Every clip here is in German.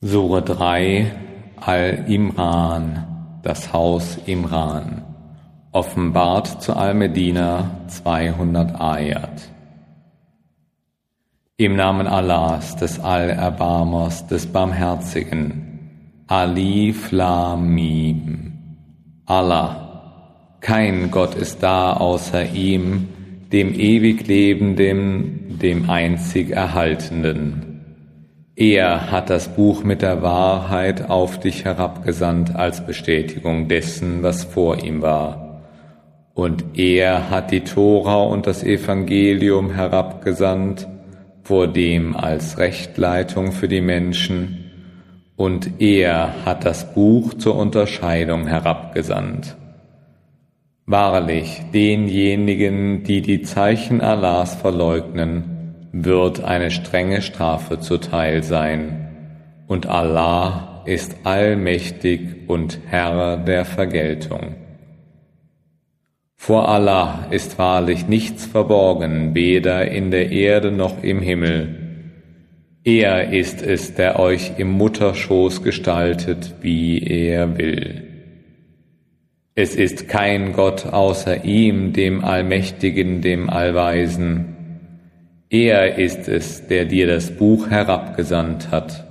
Sure 3 Al-Imran, das Haus Imran, offenbart zu Al-Medina 200 Ayat. Im Namen Allahs, des Allerbarmers, des Barmherzigen, Alif Lam Mim. Allah, kein Gott ist da außer ihm, dem ewig Lebenden, dem einzig Erhaltenden. Er hat das Buch mit der Wahrheit auf dich herabgesandt als Bestätigung dessen, was vor ihm war. Und er hat die Tora und das Evangelium herabgesandt, vor dem als Rechtleitung für die Menschen. Und er hat das Buch zur Unterscheidung herabgesandt. Wahrlich, denjenigen, die die Zeichen Allahs verleugnen, wird eine strenge Strafe zuteil sein, und Allah ist allmächtig und Herr der Vergeltung. Vor Allah ist wahrlich nichts verborgen, weder in der Erde noch im Himmel. Er ist es, der euch im Mutterschoß gestaltet, wie er will. Es ist kein Gott außer ihm, dem Allmächtigen, dem Allweisen, er ist es, der dir das Buch herabgesandt hat.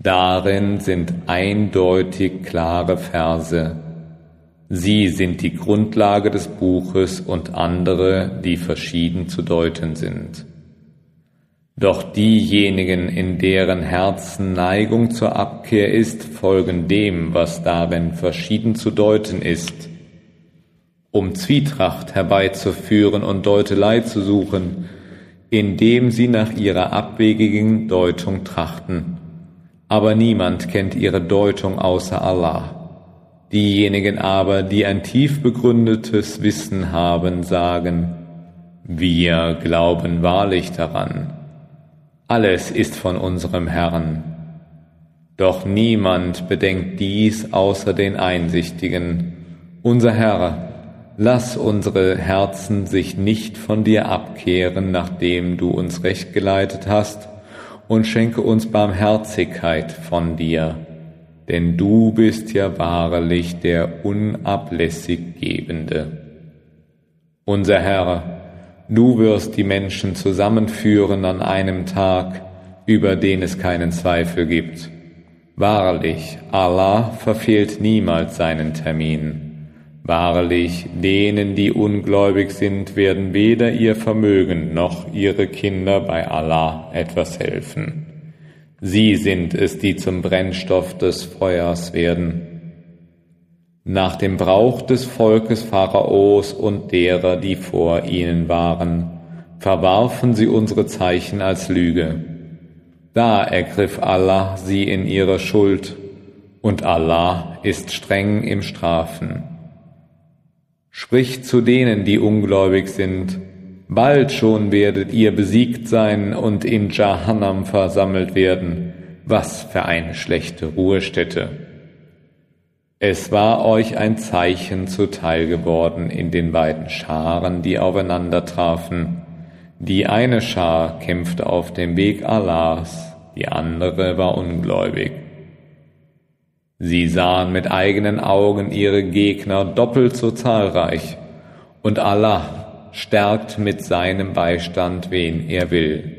Darin sind eindeutig klare Verse. Sie sind die Grundlage des Buches und andere, die verschieden zu deuten sind. Doch diejenigen, in deren Herzen Neigung zur Abkehr ist, folgen dem, was darin verschieden zu deuten ist. Um Zwietracht herbeizuführen und Deutelei zu suchen, indem sie nach ihrer abwegigen Deutung trachten. Aber niemand kennt ihre Deutung außer Allah. Diejenigen aber, die ein tief begründetes Wissen haben, sagen, wir glauben wahrlich daran. Alles ist von unserem Herrn. Doch niemand bedenkt dies außer den Einsichtigen. Unser Herr Lass unsere Herzen sich nicht von dir abkehren, nachdem du uns recht geleitet hast, und schenke uns Barmherzigkeit von dir, denn du bist ja wahrlich der unablässig Gebende. Unser Herr, du wirst die Menschen zusammenführen an einem Tag, über den es keinen Zweifel gibt. Wahrlich, Allah verfehlt niemals seinen Termin. Wahrlich, denen, die ungläubig sind, werden weder ihr Vermögen noch ihre Kinder bei Allah etwas helfen. Sie sind es, die zum Brennstoff des Feuers werden. Nach dem Brauch des Volkes Pharaos und derer, die vor ihnen waren, verwarfen sie unsere Zeichen als Lüge. Da ergriff Allah sie in ihrer Schuld, und Allah ist streng im Strafen. Sprich zu denen, die ungläubig sind, bald schon werdet ihr besiegt sein und in Jahannam versammelt werden. Was für eine schlechte Ruhestätte. Es war euch ein Zeichen zuteil geworden in den beiden Scharen, die aufeinander trafen. Die eine Schar kämpfte auf dem Weg Allahs, die andere war ungläubig. Sie sahen mit eigenen Augen ihre Gegner doppelt so zahlreich, und Allah stärkt mit seinem Beistand, wen er will.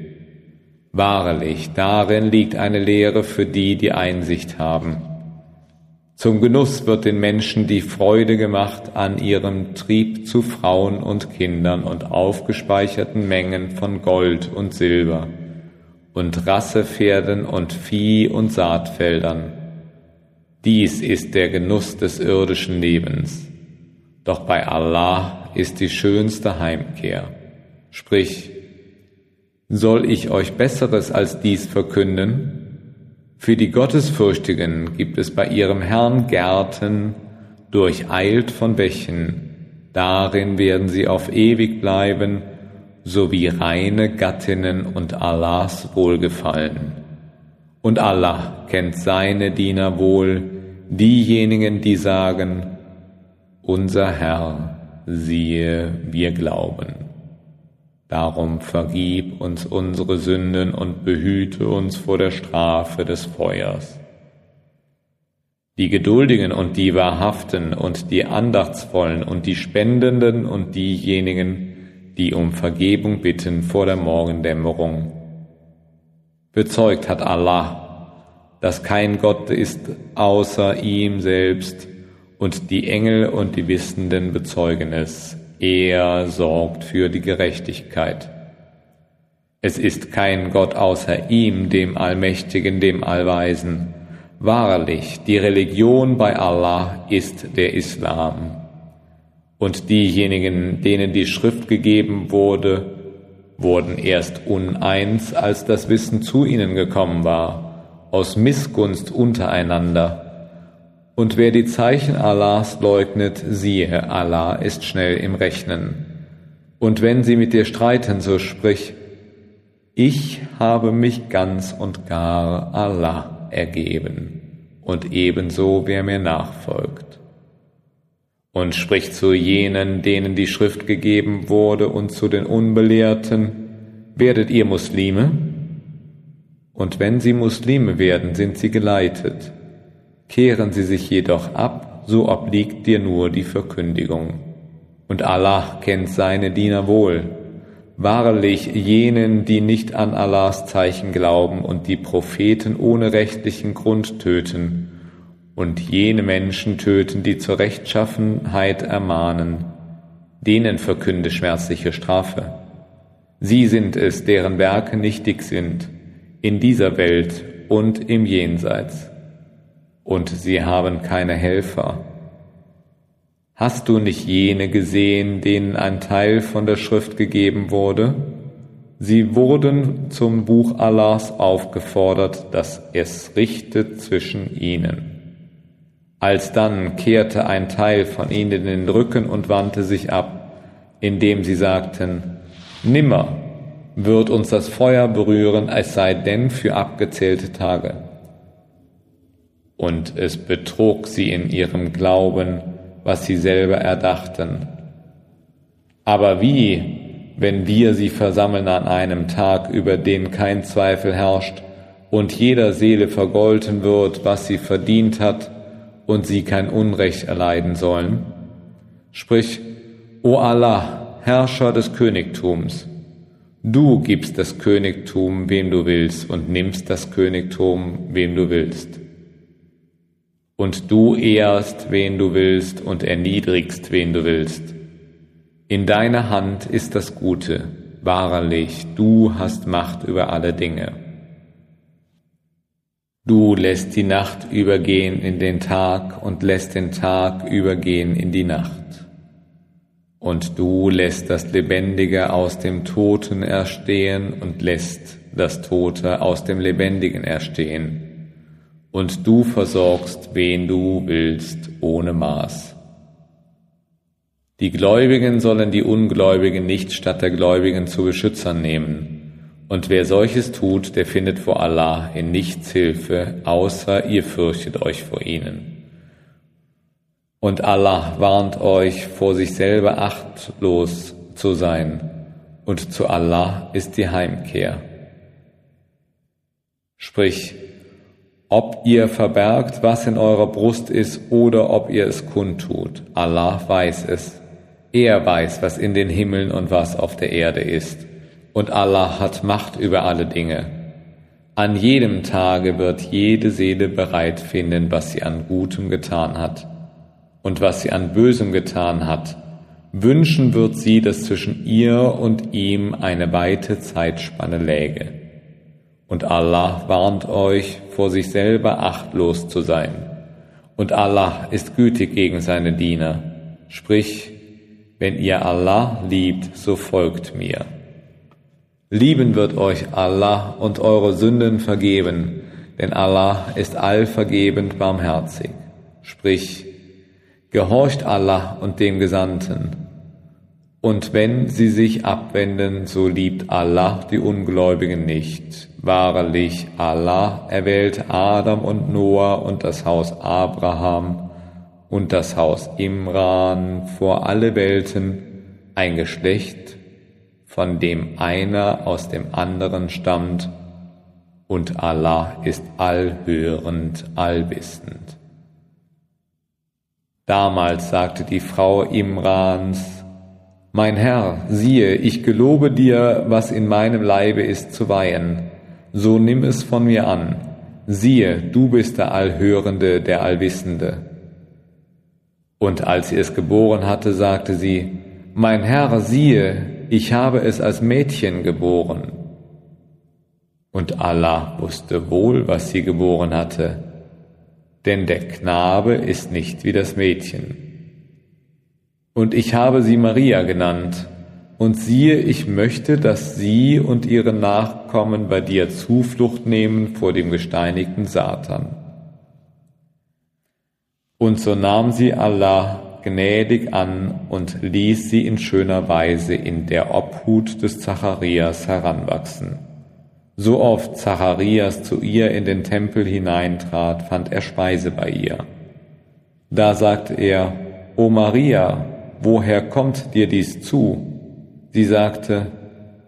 Wahrlich, darin liegt eine Lehre für die, die Einsicht haben. Zum Genuss wird den Menschen die Freude gemacht an ihrem Trieb zu Frauen und Kindern und aufgespeicherten Mengen von Gold und Silber und Rassepferden und Vieh und Saatfeldern dies ist der Genuss des irdischen Lebens. Doch bei Allah ist die schönste Heimkehr. Sprich, soll ich euch Besseres als dies verkünden? Für die Gottesfürchtigen gibt es bei ihrem Herrn Gärten, durcheilt von Bächen, darin werden sie auf ewig bleiben, sowie reine Gattinnen und Allahs Wohlgefallen. Und Allah kennt seine Diener wohl, diejenigen, die sagen, unser Herr, siehe, wir glauben. Darum vergib uns unsere Sünden und behüte uns vor der Strafe des Feuers. Die Geduldigen und die Wahrhaften und die Andachtsvollen und die Spendenden und diejenigen, die um Vergebung bitten vor der Morgendämmerung. Bezeugt hat Allah, dass kein Gott ist außer ihm selbst, und die Engel und die Wissenden bezeugen es. Er sorgt für die Gerechtigkeit. Es ist kein Gott außer ihm, dem Allmächtigen, dem Allweisen. Wahrlich, die Religion bei Allah ist der Islam. Und diejenigen, denen die Schrift gegeben wurde, wurden erst uneins, als das Wissen zu ihnen gekommen war, aus Missgunst untereinander und wer die Zeichen Allahs leugnet, siehe, Allah ist schnell im Rechnen. Und wenn sie mit dir streiten, so sprich, ich habe mich ganz und gar Allah ergeben, und ebenso wer mir nachfolgt. Und sprich zu jenen, denen die Schrift gegeben wurde, und zu den Unbelehrten, werdet ihr Muslime? Und wenn sie Muslime werden, sind sie geleitet Kehren sie sich jedoch ab, so obliegt dir nur die Verkündigung. Und Allah kennt seine Diener wohl. Wahrlich jenen, die nicht an Allahs Zeichen glauben und die Propheten ohne rechtlichen Grund töten, und jene Menschen töten, die zur Rechtschaffenheit ermahnen, denen verkünde schmerzliche Strafe. Sie sind es, deren Werke nichtig sind, in dieser Welt und im Jenseits und sie haben keine Helfer. Hast du nicht jene gesehen, denen ein Teil von der Schrift gegeben wurde? Sie wurden zum Buch Allahs aufgefordert, dass es richtet zwischen ihnen. Alsdann kehrte ein Teil von ihnen den Rücken und wandte sich ab, indem sie sagten, Nimmer wird uns das Feuer berühren, es sei denn für abgezählte Tage und es betrog sie in ihrem Glauben, was sie selber erdachten. Aber wie, wenn wir sie versammeln an einem Tag, über den kein Zweifel herrscht, und jeder Seele vergolten wird, was sie verdient hat, und sie kein Unrecht erleiden sollen? Sprich, O Allah, Herrscher des Königtums, du gibst das Königtum, wem du willst, und nimmst das Königtum, wem du willst und du ehrst, wen du willst, und erniedrigst, wen du willst. In deiner Hand ist das Gute, wahrlich, du hast Macht über alle Dinge. Du lässt die Nacht übergehen in den Tag und lässt den Tag übergehen in die Nacht. Und du lässt das Lebendige aus dem Toten erstehen und lässt das Tote aus dem Lebendigen erstehen und du versorgst, wen du willst, ohne Maß. Die Gläubigen sollen die Ungläubigen nicht statt der Gläubigen zu Beschützern nehmen. Und wer solches tut, der findet vor Allah in nichts Hilfe, außer ihr fürchtet euch vor ihnen. Und Allah warnt euch, vor sich selber achtlos zu sein, und zu Allah ist die Heimkehr. Sprich, ob ihr verbergt, was in eurer Brust ist, oder ob ihr es kundtut. Allah weiß es. Er weiß, was in den Himmeln und was auf der Erde ist. Und Allah hat Macht über alle Dinge. An jedem Tage wird jede Seele bereit finden, was sie an Gutem getan hat. Und was sie an Bösem getan hat, wünschen wird sie, dass zwischen ihr und ihm eine weite Zeitspanne läge. Und Allah warnt euch, vor sich selber achtlos zu sein. Und Allah ist gütig gegen seine Diener. Sprich, wenn ihr Allah liebt, so folgt mir. Lieben wird euch Allah und eure Sünden vergeben, denn Allah ist allvergebend barmherzig. Sprich, gehorcht Allah und dem Gesandten und wenn sie sich abwenden, so liebt Allah die Ungläubigen nicht. Wahrlich, Allah erwählt Adam und Noah und das Haus Abraham und das Haus Imran vor alle Welten, ein Geschlecht von dem einer aus dem anderen stammt, und Allah ist allhörend, allwissend. Damals sagte die Frau Imrans, Mein Herr, siehe, ich gelobe dir, was in meinem Leibe ist zu weihen, so nimm es von mir an, siehe, du bist der Allhörende, der Allwissende. Und als sie es geboren hatte, sagte sie, Mein Herr, siehe, ich habe es als Mädchen geboren. Und Allah wusste wohl, was sie geboren hatte, denn der Knabe ist nicht wie das Mädchen. Und ich habe sie Maria genannt, und siehe, ich möchte, dass sie und ihre Nachkommen bei dir Zuflucht nehmen vor dem gesteinigten Satan. Und so nahm sie Allah gnädig an und ließ sie in schöner Weise in der Obhut des Zacharias heranwachsen. So oft Zacharias zu ihr in den Tempel hineintrat, fand er Speise bei ihr. Da sagte er, O Maria, woher kommt dir dies zu? Sie sagte,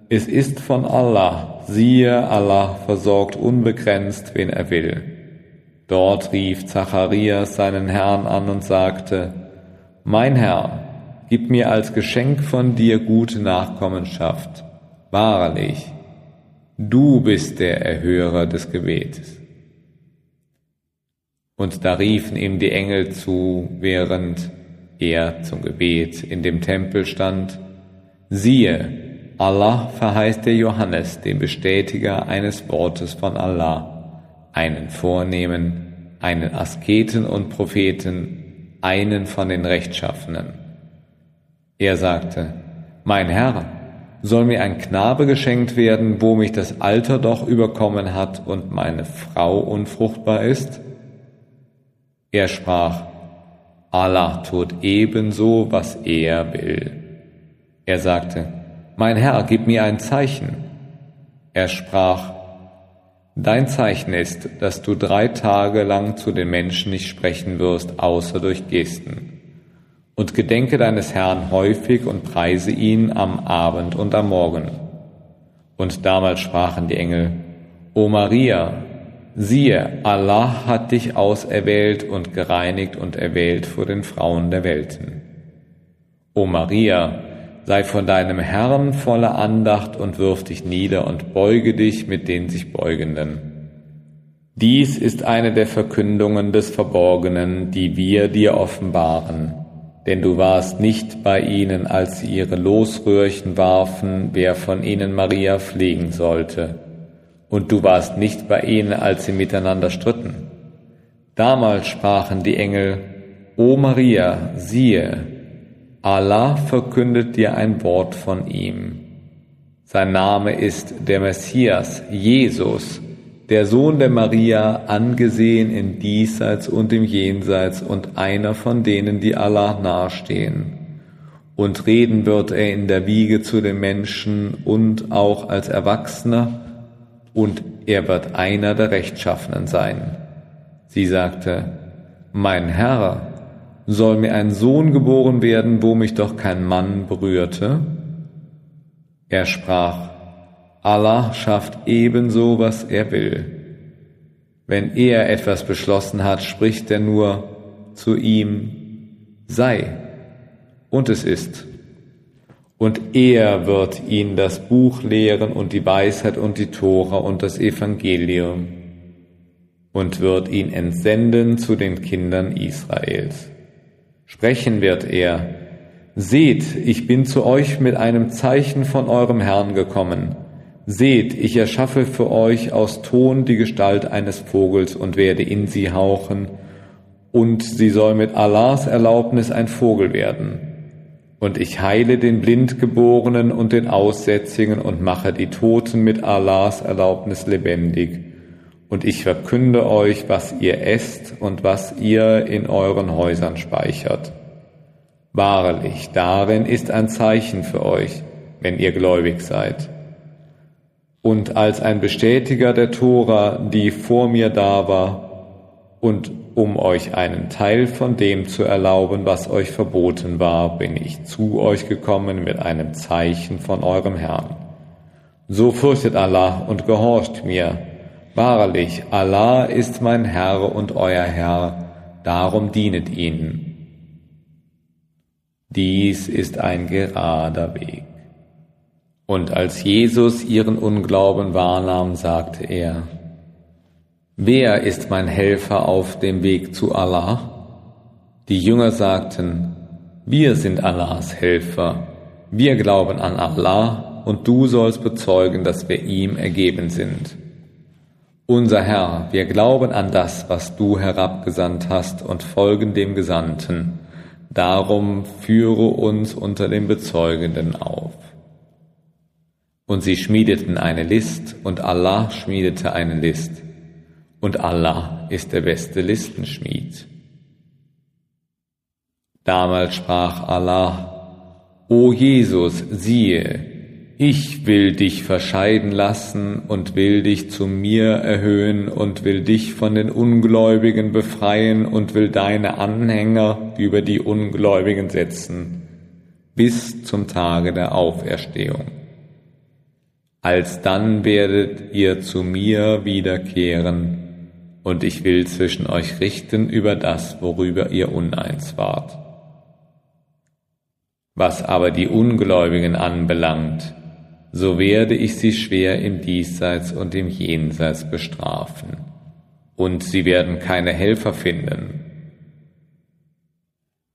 es ist von Allah, siehe, Allah versorgt unbegrenzt, wen er will. Dort rief Zacharias seinen Herrn an und sagte, Mein Herr, gib mir als Geschenk von dir gute Nachkommenschaft. Wahrlich, Du bist der Erhörer des Gebetes. Und da riefen ihm die Engel zu, während er zum Gebet in dem Tempel stand, siehe, Allah verheißt der Johannes, den Bestätiger eines Wortes von Allah, einen Vornehmen, einen Asketen und Propheten, einen von den Rechtschaffenen. Er sagte, Mein Herr, soll mir ein Knabe geschenkt werden, wo mich das Alter doch überkommen hat und meine Frau unfruchtbar ist? Er sprach, Allah tut ebenso, was er will. Er sagte, Mein Herr, gib mir ein Zeichen. Er sprach, Dein Zeichen ist, dass du drei Tage lang zu den Menschen nicht sprechen wirst, außer durch Gesten und gedenke deines Herrn häufig und preise ihn am Abend und am Morgen. Und damals sprachen die Engel, O Maria, siehe, Allah hat dich auserwählt und gereinigt und erwählt vor den Frauen der Welten. O Maria, sei von deinem Herrn voller Andacht und wirf dich nieder und beuge dich mit den sich Beugenden. Dies ist eine der Verkündungen des Verborgenen, die wir dir offenbaren denn du warst nicht bei ihnen, als sie ihre Losröhrchen warfen, wer von ihnen Maria pflegen sollte. Und du warst nicht bei ihnen, als sie miteinander stritten. Damals sprachen die Engel, O Maria, siehe, Allah verkündet dir ein Wort von ihm. Sein Name ist der Messias, Jesus, der Sohn der Maria, angesehen im Diesseits und im Jenseits und einer von denen, die Allah nahestehen. Und reden wird er in der Wiege zu den Menschen und auch als Erwachsener, und er wird einer der Rechtschaffenen sein. Sie sagte, Mein Herr, soll mir ein Sohn geboren werden, wo mich doch kein Mann berührte? Er sprach, Allah schafft ebenso, was er will. Wenn er etwas beschlossen hat, spricht er nur zu ihm, sei, und es ist. Und er wird ihn das Buch lehren und die Weisheit und die Tora und das Evangelium und wird ihn entsenden zu den Kindern Israels. Sprechen wird er, Seht, ich bin zu euch mit einem Zeichen von eurem Herrn gekommen, Seht, ich erschaffe für euch aus Ton die Gestalt eines Vogels und werde in sie hauchen, und sie soll mit Allahs Erlaubnis ein Vogel werden. Und ich heile den Blindgeborenen und den Aussätzigen und mache die Toten mit Allahs Erlaubnis lebendig. Und ich verkünde euch, was ihr esst und was ihr in euren Häusern speichert. Wahrlich, darin ist ein Zeichen für euch, wenn ihr gläubig seid und als ein Bestätiger der Tora, die vor mir da war, und um euch einen Teil von dem zu erlauben, was euch verboten war, bin ich zu euch gekommen mit einem Zeichen von eurem Herrn. So fürchtet Allah und gehorcht mir. Wahrlich, Allah ist mein Herr und euer Herr, darum dienet ihn. Dies ist ein gerader Weg. Und als Jesus ihren Unglauben wahrnahm, sagte er, Wer ist mein Helfer auf dem Weg zu Allah? Die Jünger sagten, wir sind Allahs Helfer, wir glauben an Allah und du sollst bezeugen, dass wir ihm ergeben sind. Unser Herr, wir glauben an das, was du herabgesandt hast und folgen dem Gesandten. Darum führe uns unter den Bezeugenden auf. Und sie schmiedeten eine List und Allah schmiedete eine List und Allah ist der beste Listenschmied. Damals sprach Allah, O Jesus, siehe, ich will dich verscheiden lassen und will dich zu mir erhöhen und will dich von den Ungläubigen befreien und will deine Anhänger über die Ungläubigen setzen, bis zum Tage der Auferstehung. Alsdann werdet ihr zu mir wiederkehren, und ich will zwischen euch richten über das, worüber ihr uneins wart. Was aber die Ungläubigen anbelangt, so werde ich sie schwer im Diesseits und im Jenseits bestrafen, und sie werden keine Helfer finden.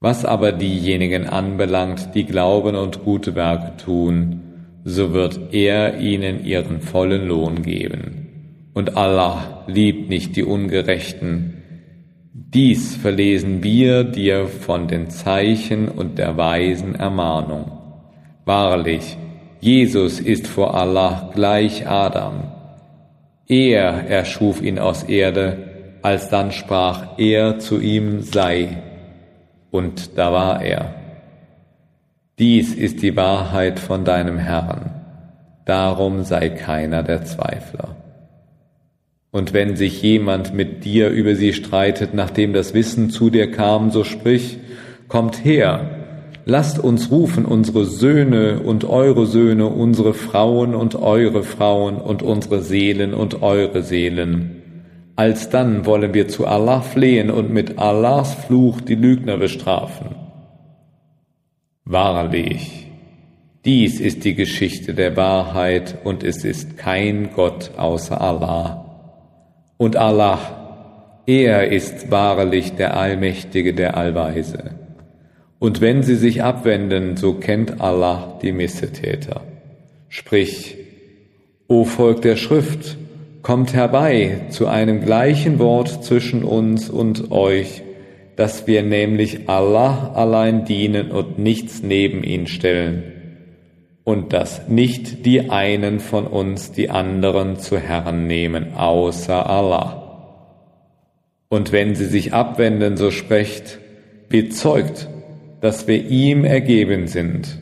Was aber diejenigen anbelangt, die glauben und gute Werke tun, so wird er ihnen ihren vollen Lohn geben und Allah liebt nicht die Ungerechten. Dies verlesen wir dir von den Zeichen und der weisen Ermahnung. Wahrlich, Jesus ist vor Allah gleich Adam. Er erschuf ihn aus Erde, als dann sprach er zu ihm sei. Und da war er. Dies ist die Wahrheit von deinem Herrn. Darum sei keiner der Zweifler. Und wenn sich jemand mit dir über sie streitet, nachdem das Wissen zu dir kam, so sprich, kommt her, lasst uns rufen unsere Söhne und eure Söhne, unsere Frauen und eure Frauen und unsere Seelen und eure Seelen. Alsdann wollen wir zu Allah flehen und mit Allahs Fluch die Lügner bestrafen. Wahrlich, dies ist die Geschichte der Wahrheit und es ist kein Gott außer Allah. Und Allah, er ist wahrlich der Allmächtige, der Allweise. Und wenn sie sich abwenden, so kennt Allah die Missetäter. Sprich, O Volk der Schrift, kommt herbei zu einem gleichen Wort zwischen uns und euch, dass wir nämlich Allah allein dienen und nichts neben ihn stellen, und dass nicht die einen von uns die anderen zu Herren nehmen, außer Allah. Und wenn sie sich abwenden, so sprecht, bezeugt, dass wir ihm ergeben sind.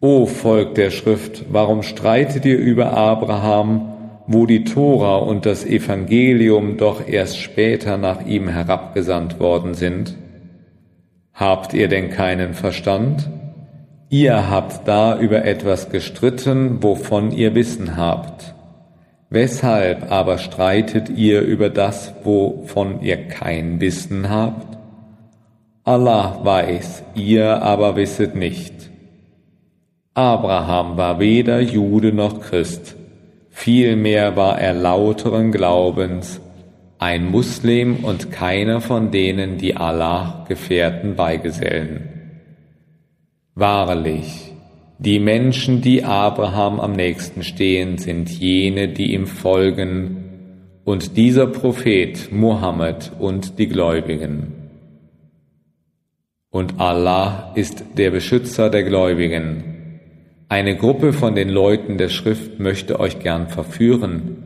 O Volk der Schrift, warum streitet ihr über Abraham, wo die Tora und das Evangelium doch erst später nach ihm herabgesandt worden sind? Habt ihr denn keinen Verstand? Ihr habt da über etwas gestritten, wovon ihr Wissen habt. Weshalb aber streitet ihr über das, wovon ihr kein Wissen habt? Allah weiß, ihr aber wisset nicht. Abraham war weder Jude noch Christ, vielmehr war er lauteren Glaubens, ein Muslim und keiner von denen, die Allah Gefährten beigesellen. Wahrlich, die Menschen, die Abraham am nächsten stehen, sind jene, die ihm folgen, und dieser Prophet Muhammad und die Gläubigen. Und Allah ist der Beschützer der Gläubigen. Eine Gruppe von den Leuten der Schrift möchte euch gern verführen,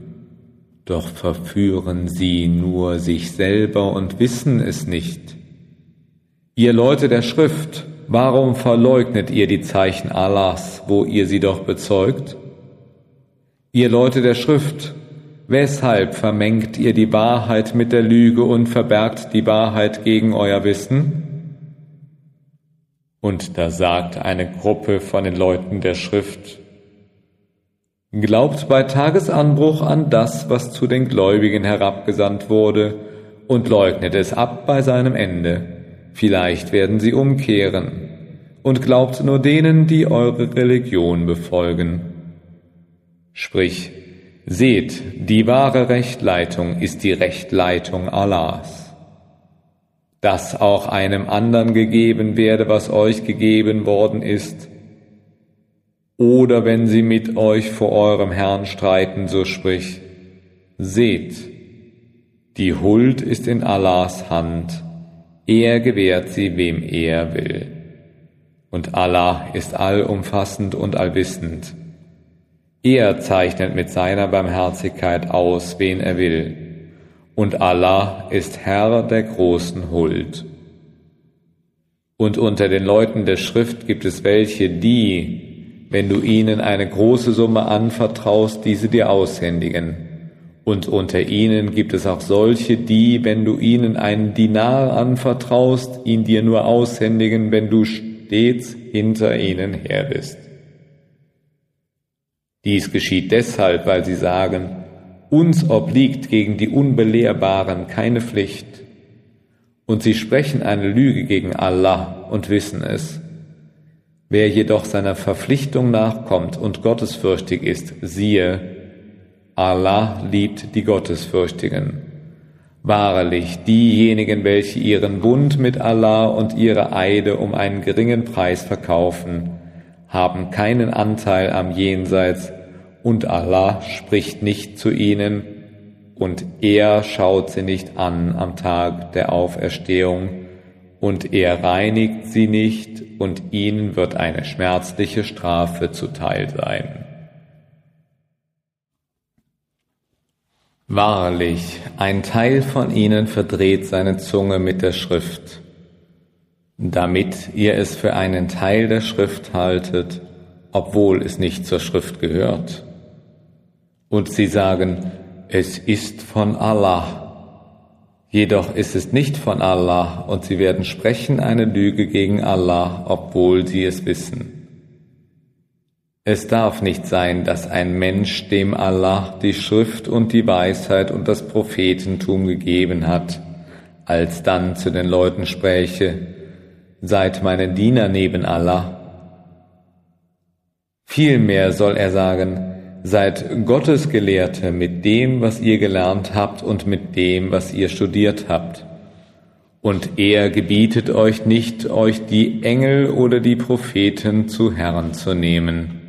doch verführen sie nur sich selber und wissen es nicht. Ihr Leute der Schrift, Warum verleugnet ihr die Zeichen Allahs, wo ihr sie doch bezeugt? Ihr Leute der Schrift, Weshalb vermengt ihr die Wahrheit mit der Lüge und verbergt die Wahrheit gegen euer Wissen? Und da sagt eine Gruppe von den Leuten der Schrift, Glaubt bei Tagesanbruch an das, was zu den Gläubigen herabgesandt wurde, und leugnet es ab bei seinem Ende. Vielleicht werden sie umkehren. Und glaubt nur denen, die eure Religion befolgen. Sprich, seht, die wahre Rechtleitung ist die Rechtleitung Allahs. Dass auch einem anderen gegeben werde, was euch gegeben worden ist, oder wenn sie mit euch vor eurem Herrn streiten, so sprich, seht, die Huld ist in Allahs Hand, er gewährt sie, wem er will. Und Allah ist allumfassend und allwissend. Er zeichnet mit seiner Barmherzigkeit aus, wen er will. Und Allah ist Herr der großen Huld. Und unter den Leuten der Schrift gibt es welche, die, wenn du ihnen eine große Summe anvertraust, diese dir aushändigen. Und unter ihnen gibt es auch solche, die, wenn du ihnen einen Dinar anvertraust, ihn dir nur aushändigen, wenn du stets hinter ihnen her bist. Dies geschieht deshalb, weil sie sagen, uns obliegt gegen die Unbelehrbaren keine Pflicht. Und sie sprechen eine Lüge gegen Allah und wissen es. Wer jedoch seiner Verpflichtung nachkommt und gottesfürchtig ist, siehe, Allah liebt die Gottesfürchtigen. Wahrlich, diejenigen, welche ihren Bund mit Allah und ihre Eide um einen geringen Preis verkaufen, haben keinen Anteil am Jenseits, und Allah spricht nicht zu ihnen, und er schaut sie nicht an am Tag der Auferstehung, und er reinigt sie nicht, und ihnen wird eine schmerzliche Strafe zuteil sein. Wahrlich, ein Teil von ihnen verdreht seine Zunge mit der Schrift, damit ihr es für einen Teil der Schrift haltet, obwohl es nicht zur Schrift gehört. Und sie sagen, es ist von Allah Jedoch ist es nicht von Allah und sie werden sprechen eine Lüge gegen Allah, obwohl sie es wissen. Es darf nicht sein, dass ein Mensch, dem Allah die Schrift und die Weisheit und das Prophetentum gegeben hat, alsdann zu den Leuten spräche, seid meine Diener neben Allah. Vielmehr soll er sagen, Seid Gottesgelehrte mit dem, was ihr gelernt habt und mit dem, was ihr studiert habt. Und er gebietet euch nicht, euch die Engel oder die Propheten zu Herren zu nehmen.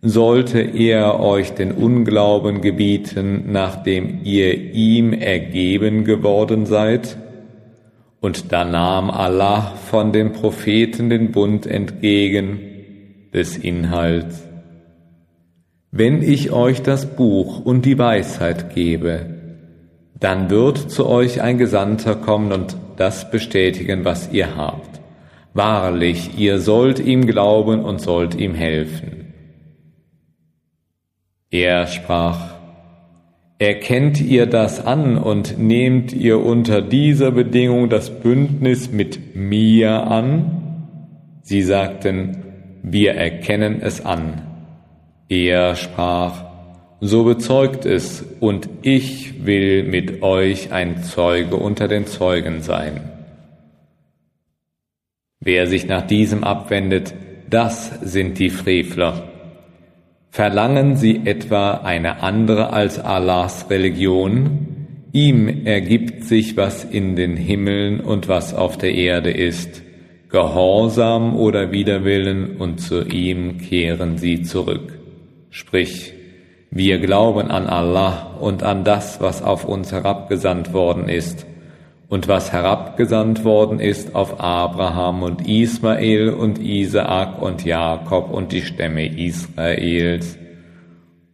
Sollte er euch den Unglauben gebieten, nachdem ihr ihm ergeben geworden seid? Und da nahm Allah von den Propheten den Bund entgegen des Inhalts wenn ich euch das Buch und die Weisheit gebe, dann wird zu euch ein Gesandter kommen und das bestätigen, was ihr habt. Wahrlich, ihr sollt ihm glauben und sollt ihm helfen. Er sprach, Erkennt ihr das an und nehmt ihr unter dieser Bedingung das Bündnis mit mir an? Sie sagten, wir erkennen es an. Er sprach, so bezeugt es, und ich will mit euch ein Zeuge unter den Zeugen sein. Wer sich nach diesem abwendet, das sind die Frevler. Verlangen sie etwa eine andere als Allahs Religion? Ihm ergibt sich, was in den Himmeln und was auf der Erde ist. Gehorsam oder Widerwillen, und zu ihm kehren sie zurück. Sprich, wir glauben an Allah und an das, was auf uns herabgesandt worden ist und was herabgesandt worden ist auf Abraham und Ismael und Isaak und Jakob und die Stämme Israels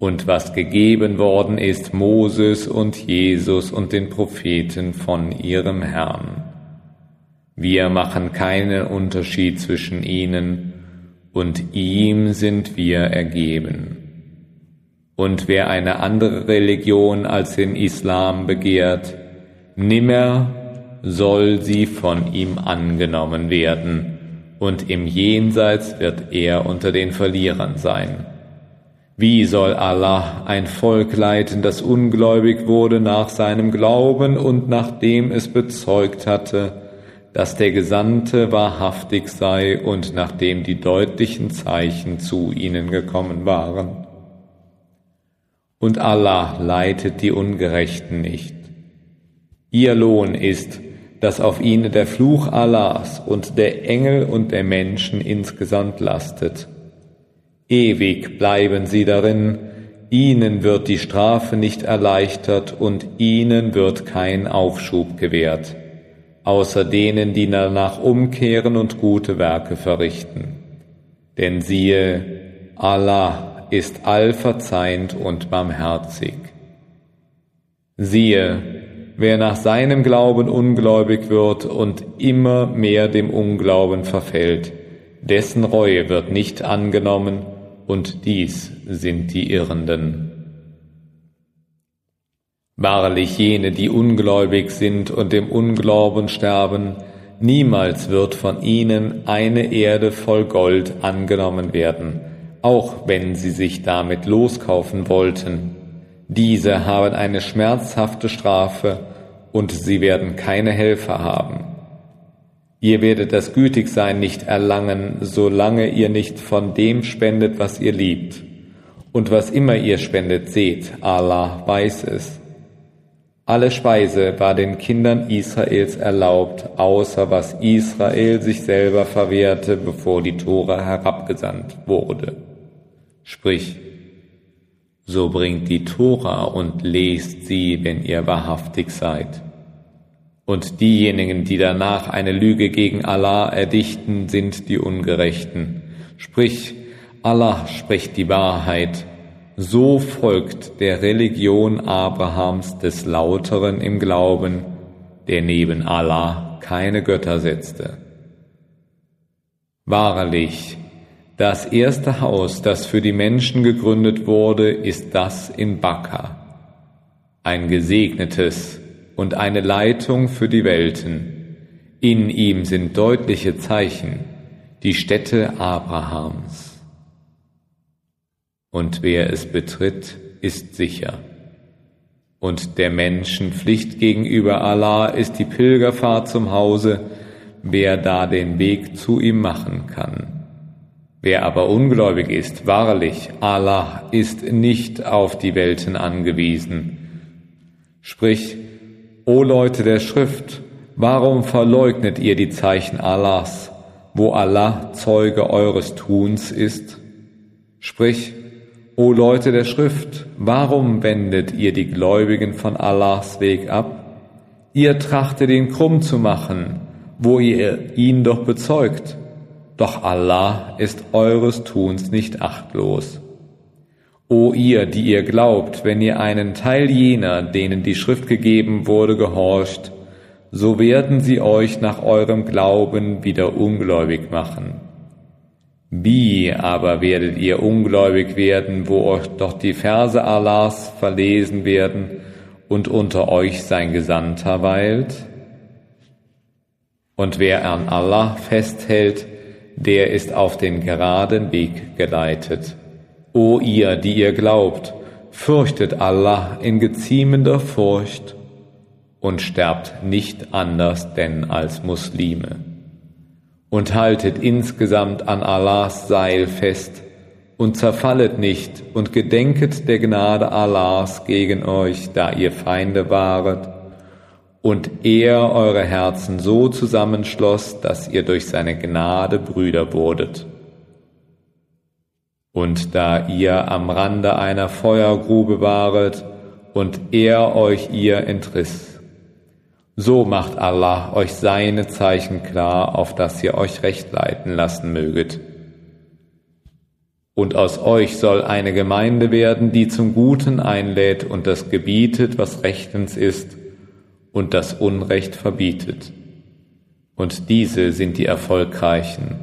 und was gegeben worden ist Moses und Jesus und den Propheten von ihrem Herrn. Wir machen keinen Unterschied zwischen ihnen und ihm sind wir ergeben. Und wer eine andere Religion als den Islam begehrt, nimmer soll sie von ihm angenommen werden, und im Jenseits wird er unter den Verlierern sein. Wie soll Allah ein Volk leiten, das ungläubig wurde nach seinem Glauben und nachdem es bezeugt hatte, dass der Gesandte wahrhaftig sei und nachdem die deutlichen Zeichen zu ihnen gekommen waren? Und Allah leitet die Ungerechten nicht. Ihr Lohn ist, dass auf ihnen der Fluch Allahs und der Engel und der Menschen insgesamt lastet. Ewig bleiben sie darin, ihnen wird die Strafe nicht erleichtert und ihnen wird kein Aufschub gewährt, außer denen, die danach umkehren und gute Werke verrichten. Denn siehe, Allah ist allverzeihend und barmherzig. Siehe, Wer nach seinem Glauben ungläubig wird und immer mehr dem Unglauben verfällt, dessen Reue wird nicht angenommen, und dies sind die Irrenden. Wahrlich jene, die ungläubig sind und im Unglauben sterben, niemals wird von ihnen eine Erde voll Gold angenommen werden, auch wenn sie sich damit loskaufen wollten. Diese haben eine schmerzhafte Strafe und sie werden keine Helfer haben. Ihr werdet das Gütigsein nicht erlangen, solange ihr nicht von dem spendet, was ihr liebt. Und was immer ihr spendet, seht, Allah weiß es. Alle Speise war den Kindern Israels erlaubt, außer was Israel sich selber verwehrte, bevor die Tora herabgesandt wurde. Sprich, so bringt die Tora und lest sie, wenn ihr wahrhaftig seid. Und diejenigen, die danach eine Lüge gegen Allah erdichten, sind die Ungerechten. Sprich, Allah spricht die Wahrheit. So folgt der Religion Abrahams des Lauteren im Glauben, der neben Allah keine Götter setzte. Wahrlich, das erste Haus, das für die Menschen gegründet wurde, ist das in Bakka, ein gesegnetes und eine Leitung für die Welten. In ihm sind deutliche Zeichen, die Stätte Abrahams. Und wer es betritt, ist sicher. Und der Menschen Pflicht gegenüber Allah ist die Pilgerfahrt zum Hause, wer da den Weg zu ihm machen kann. Wer aber ungläubig ist, wahrlich, Allah ist nicht auf die Welten angewiesen. Sprich, O Leute der Schrift, warum verleugnet ihr die Zeichen Allahs, wo Allah Zeuge eures Tuns ist? Sprich, O Leute der Schrift, warum wendet ihr die Gläubigen von Allahs Weg ab? Ihr trachtet ihn krumm zu machen, wo ihr ihn doch bezeugt doch Allah ist eures Tuns nicht achtlos. O ihr, die ihr glaubt, wenn ihr einen Teil jener, denen die Schrift gegeben wurde, gehorcht, so werden sie euch nach eurem Glauben wieder ungläubig machen. Wie aber werdet ihr ungläubig werden, wo euch doch die Verse Allahs verlesen werden und unter euch sein Gesandter weilt? Und wer an Allah festhält, der ist auf den geraden Weg geleitet. O ihr, die ihr glaubt, fürchtet Allah in geziemender Furcht und sterbt nicht anders denn als Muslime. Und haltet insgesamt an Allahs Seil fest und zerfallet nicht und gedenket der Gnade Allahs gegen euch, da ihr Feinde waret und er eure Herzen so zusammenschloss, dass ihr durch seine Gnade Brüder wurdet. Und da ihr am Rande einer Feuergrube waret und er euch ihr entriss, so macht Allah euch seine Zeichen klar, auf dass ihr euch recht leiten lassen möget. Und aus euch soll eine Gemeinde werden, die zum Guten einlädt und das gebietet, was rechtens ist, und das Unrecht verbietet. Und diese sind die Erfolgreichen.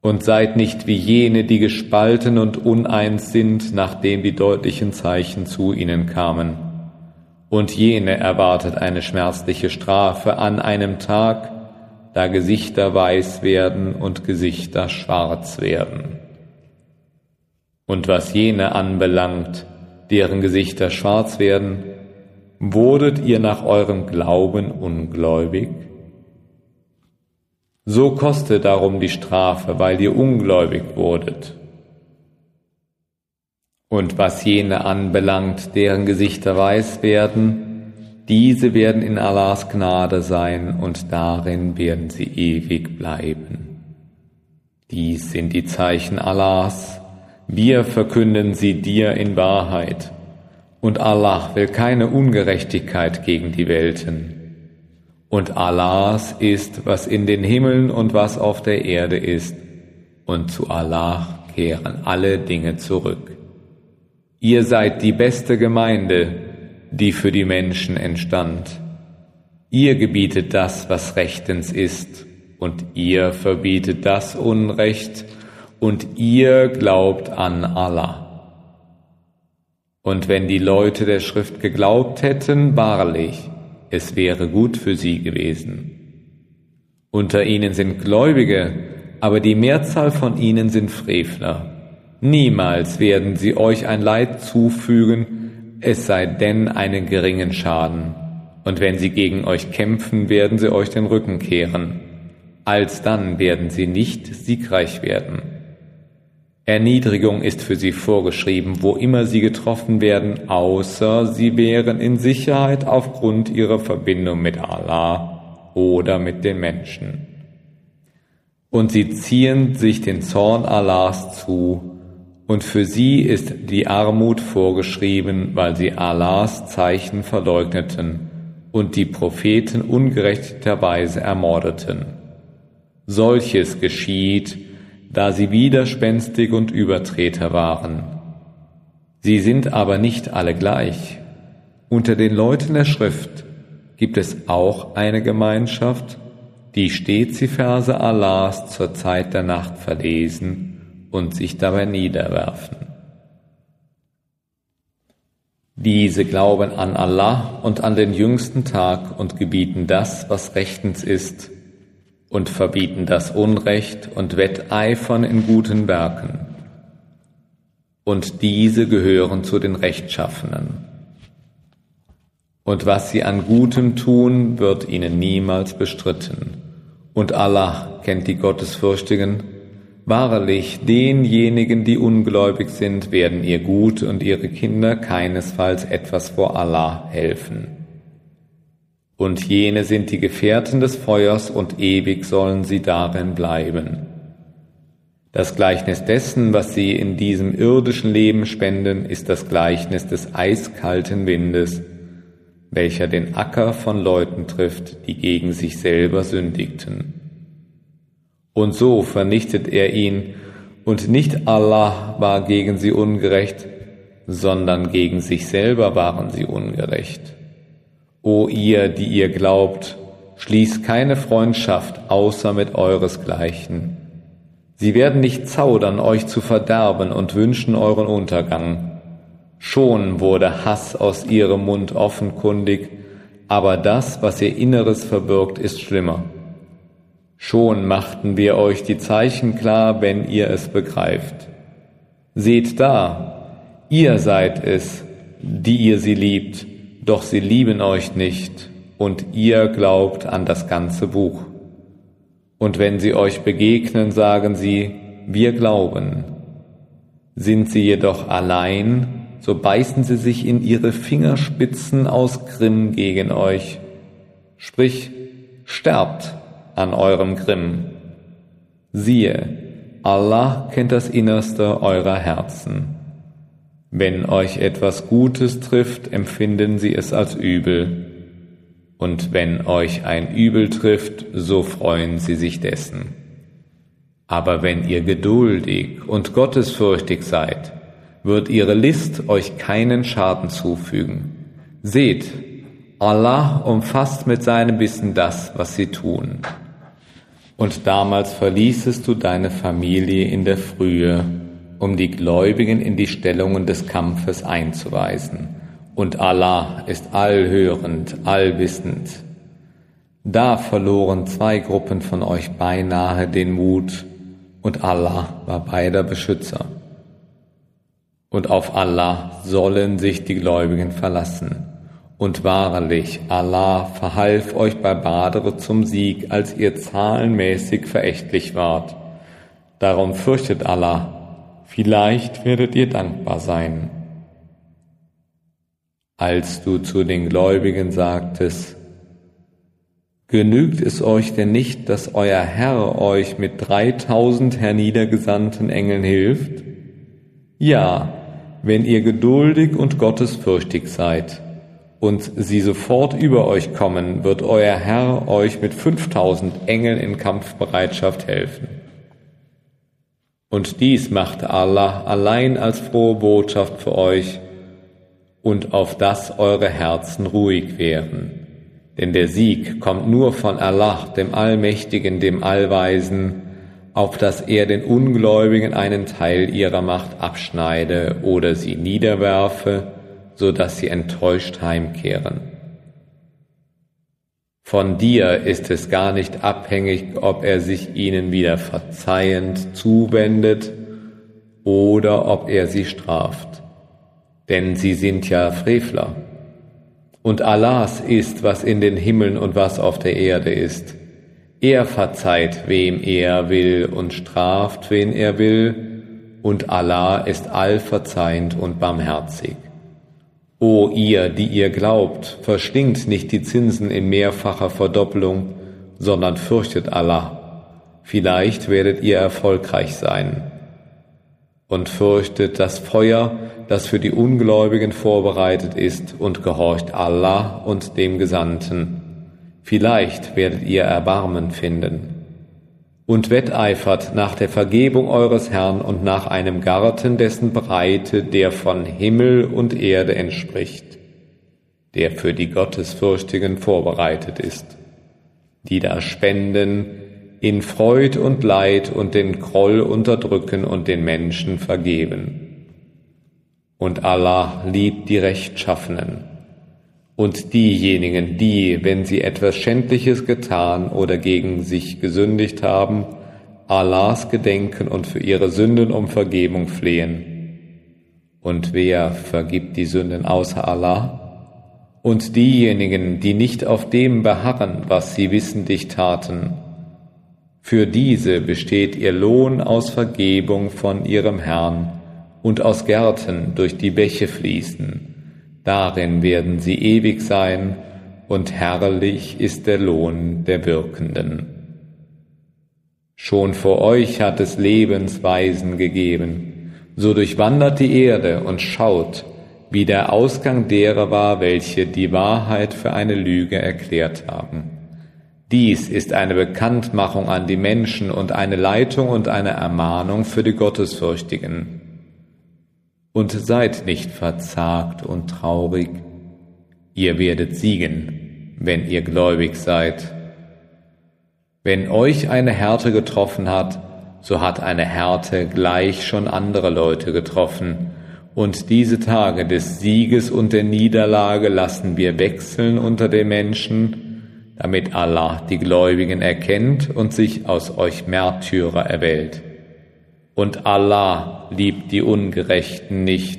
Und seid nicht wie jene, die gespalten und uneins sind, nachdem die deutlichen Zeichen zu ihnen kamen. Und jene erwartet eine schmerzliche Strafe an einem Tag, da Gesichter weiß werden und Gesichter schwarz werden. Und was jene anbelangt, deren Gesichter schwarz werden, wurdet ihr nach eurem Glauben ungläubig? So kostet darum die Strafe, weil ihr ungläubig wurdet. Und was jene anbelangt, deren Gesichter weiß werden, diese werden in Allahs Gnade sein und darin werden sie ewig bleiben. Dies sind die Zeichen Allahs, wir verkünden sie dir in Wahrheit, und Allah will keine Ungerechtigkeit gegen die Welten. Und Allahs ist, was in den Himmeln und was auf der Erde ist, und zu Allah kehren alle Dinge zurück. Ihr seid die beste Gemeinde, die für die Menschen entstand. Ihr gebietet das, was rechtens ist, und ihr verbietet das Unrecht, und ihr glaubt an Allah. Und wenn die Leute der Schrift geglaubt hätten, wahrlich, es wäre gut für sie gewesen. Unter ihnen sind Gläubige, aber die Mehrzahl von ihnen sind Frevler. Niemals werden sie euch ein Leid zufügen, es sei denn einen geringen Schaden. Und wenn sie gegen euch kämpfen, werden sie euch den Rücken kehren. Alsdann werden sie nicht siegreich werden. Erniedrigung ist für sie vorgeschrieben, wo immer sie getroffen werden, außer sie wären in Sicherheit aufgrund ihrer Verbindung mit Allah oder mit den Menschen. Und sie ziehen sich den Zorn Allahs zu, und für sie ist die Armut vorgeschrieben, weil sie Allahs Zeichen verleugneten und die Propheten ungerechterweise ermordeten. Solches geschieht, da sie widerspenstig und Übertreter waren. Sie sind aber nicht alle gleich. Unter den Leuten der Schrift gibt es auch eine Gemeinschaft, die stets die Verse Allahs zur Zeit der Nacht verlesen und sich dabei niederwerfen. Diese glauben an Allah und an den jüngsten Tag und gebieten das, was rechtens ist und verbieten das Unrecht und wetteifern in guten Werken. Und diese gehören zu den Rechtschaffenen. Und was sie an Gutem tun, wird ihnen niemals bestritten. Und Allah kennt die Gottesfürchtigen. Wahrlich, denjenigen, die ungläubig sind, werden ihr Gut und ihre Kinder keinesfalls etwas vor Allah helfen und jene sind die Gefährten des Feuers und ewig sollen sie darin bleiben. Das Gleichnis dessen, was sie in diesem irdischen Leben spenden, ist das Gleichnis des eiskalten Windes, welcher den Acker von Leuten trifft, die gegen sich selber sündigten. Und so vernichtet er ihn, und nicht Allah war gegen sie ungerecht, sondern gegen sich selber waren sie ungerecht. O ihr, die ihr glaubt, schließt keine Freundschaft außer mit euresgleichen. Sie werden nicht zaudern, euch zu verderben und wünschen euren Untergang. Schon wurde Hass aus ihrem Mund offenkundig, aber das, was ihr Inneres verbirgt, ist schlimmer. Schon machten wir euch die Zeichen klar, wenn ihr es begreift. Seht da, ihr seid es, die ihr sie liebt, doch sie lieben euch nicht und ihr glaubt an das ganze Buch. Und wenn sie euch begegnen, sagen sie, wir glauben. Sind sie jedoch allein, so beißen sie sich in ihre Fingerspitzen aus Grimm gegen euch. Sprich, sterbt an eurem Grimm. Siehe, Allah kennt das Innerste eurer Herzen. Wenn euch etwas Gutes trifft, empfinden sie es als übel. Und wenn euch ein Übel trifft, so freuen sie sich dessen. Aber wenn ihr geduldig und gottesfürchtig seid, wird ihre List euch keinen Schaden zufügen. Seht, Allah umfasst mit seinem Wissen das, was sie tun. Und damals verließest du deine Familie in der Frühe, um die Gläubigen in die Stellungen des Kampfes einzuweisen. Und Allah ist allhörend, allwissend. Da verloren zwei Gruppen von euch beinahe den Mut, und Allah war beider Beschützer. Und auf Allah sollen sich die Gläubigen verlassen. Und wahrlich, Allah verhalf euch bei Badere zum Sieg, als ihr zahlenmäßig verächtlich wart. Darum fürchtet Allah, vielleicht werdet ihr dankbar sein. Als du zu den Gläubigen sagtest, Genügt es euch denn nicht, dass euer Herr euch mit dreitausend herniedergesandten Engeln hilft? Ja, wenn ihr geduldig und gottesfürchtig seid und sie sofort über euch kommen, wird euer Herr euch mit fünftausend Engeln in Kampfbereitschaft helfen. Und dies macht Allah allein als frohe Botschaft für euch und auf das eure Herzen ruhig wären. Denn der Sieg kommt nur von Allah, dem Allmächtigen, dem Allweisen, auf dass er den Ungläubigen einen Teil ihrer Macht abschneide oder sie niederwerfe, so dass sie enttäuscht heimkehren. Von dir ist es gar nicht abhängig, ob er sich ihnen wieder verzeihend zuwendet oder ob er sie straft, denn sie sind ja Frevler. Und Allahs ist, was in den Himmeln und was auf der Erde ist. Er verzeiht, wem er will und straft, wen er will, und Allah ist allverzeihend und barmherzig. O ihr, die ihr glaubt, verschlingt nicht die Zinsen in mehrfacher Verdoppelung, sondern fürchtet Allah. Vielleicht werdet ihr erfolgreich sein. Und fürchtet das Feuer, das für die Ungläubigen vorbereitet ist, und gehorcht Allah und dem Gesandten. Vielleicht werdet ihr Erbarmen finden. Und wetteifert nach der Vergebung eures Herrn und nach einem Garten, dessen Breite der von Himmel und Erde entspricht, der für die Gottesfürchtigen vorbereitet ist, die da spenden, in Freud und Leid und den Groll unterdrücken und den Menschen vergeben. Und Allah liebt die Rechtschaffenen und diejenigen, die, wenn sie etwas Schändliches getan oder gegen sich gesündigt haben, Allahs gedenken und für ihre Sünden um Vergebung flehen. Und wer vergibt die Sünden außer Allah? Und diejenigen, die nicht auf dem beharren, was sie wissentlich taten, für diese besteht ihr Lohn aus Vergebung von ihrem Herrn und aus Gärten durch die Bäche fließen. Darin werden sie ewig sein, und herrlich ist der Lohn der Wirkenden. Schon vor euch hat es Lebensweisen gegeben, so durchwandert die Erde und schaut, wie der Ausgang derer war, welche die Wahrheit für eine Lüge erklärt haben. Dies ist eine Bekanntmachung an die Menschen und eine Leitung und eine Ermahnung für die Gottesfürchtigen und seid nicht verzagt und traurig, ihr werdet siegen, wenn ihr gläubig seid. Wenn euch eine Härte getroffen hat, so hat eine Härte gleich schon andere Leute getroffen, und diese Tage des Sieges und der Niederlage lassen wir wechseln unter den Menschen, damit Allah die Gläubigen erkennt und sich aus euch Märtyrer erwählt und Allah liebt die Ungerechten nicht.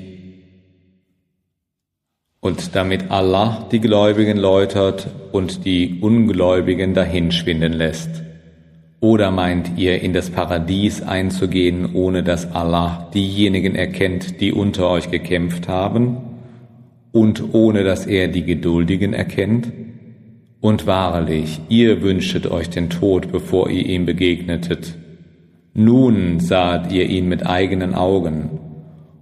Und damit Allah die Gläubigen läutert und die Ungläubigen dahinschwinden lässt. Oder meint ihr, in das Paradies einzugehen, ohne dass Allah diejenigen erkennt, die unter euch gekämpft haben, und ohne dass er die Geduldigen erkennt? Und wahrlich, ihr wünschtet euch den Tod, bevor ihr ihm begegnetet. Nun saht ihr ihn mit eigenen Augen,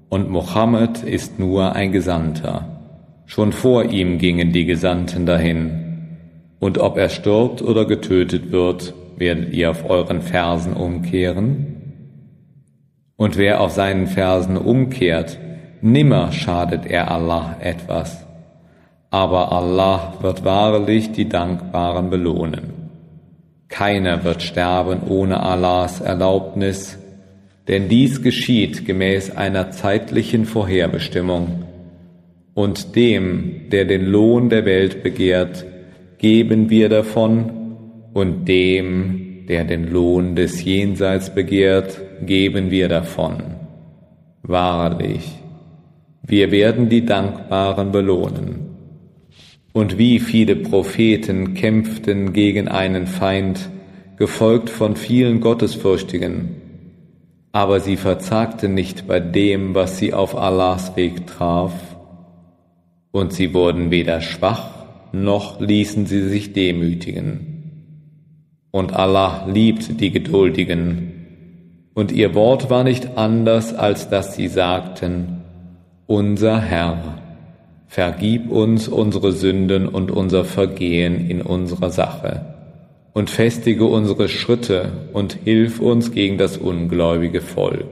und Mohammed ist nur ein Gesandter. Schon vor ihm gingen die Gesandten dahin. Und ob er stirbt oder getötet wird, werdet ihr auf euren Fersen umkehren? Und wer auf seinen Fersen umkehrt, nimmer schadet er Allah etwas. Aber Allah wird wahrlich die Dankbaren belohnen. Keiner wird sterben ohne Allahs Erlaubnis, denn dies geschieht gemäß einer zeitlichen Vorherbestimmung. Und dem, der den Lohn der Welt begehrt, geben wir davon, und dem, der den Lohn des Jenseits begehrt, geben wir davon. Wahrlich, wir werden die Dankbaren belohnen. Und wie viele Propheten kämpften gegen einen Feind, gefolgt von vielen Gottesfürchtigen, aber sie verzagten nicht bei dem, was sie auf Allahs Weg traf, und sie wurden weder schwach, noch ließen sie sich demütigen. Und Allah liebt die Geduldigen, und ihr Wort war nicht anders, als dass sie sagten, unser Herr, vergib uns unsere Sünden und unser Vergehen in unserer Sache und festige unsere Schritte und hilf uns gegen das ungläubige Volk.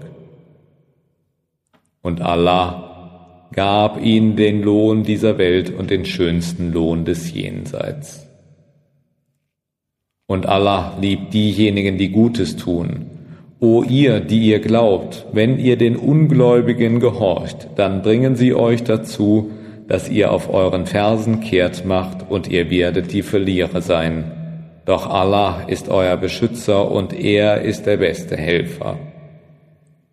Und Allah gab ihnen den Lohn dieser Welt und den schönsten Lohn des Jenseits. Und Allah liebt diejenigen, die Gutes tun. O ihr, die ihr glaubt, wenn ihr den Ungläubigen gehorcht, dann bringen sie euch dazu, dass ihr auf euren Fersen kehrt macht und ihr werdet die Verlierer sein. Doch Allah ist euer Beschützer und er ist der beste Helfer.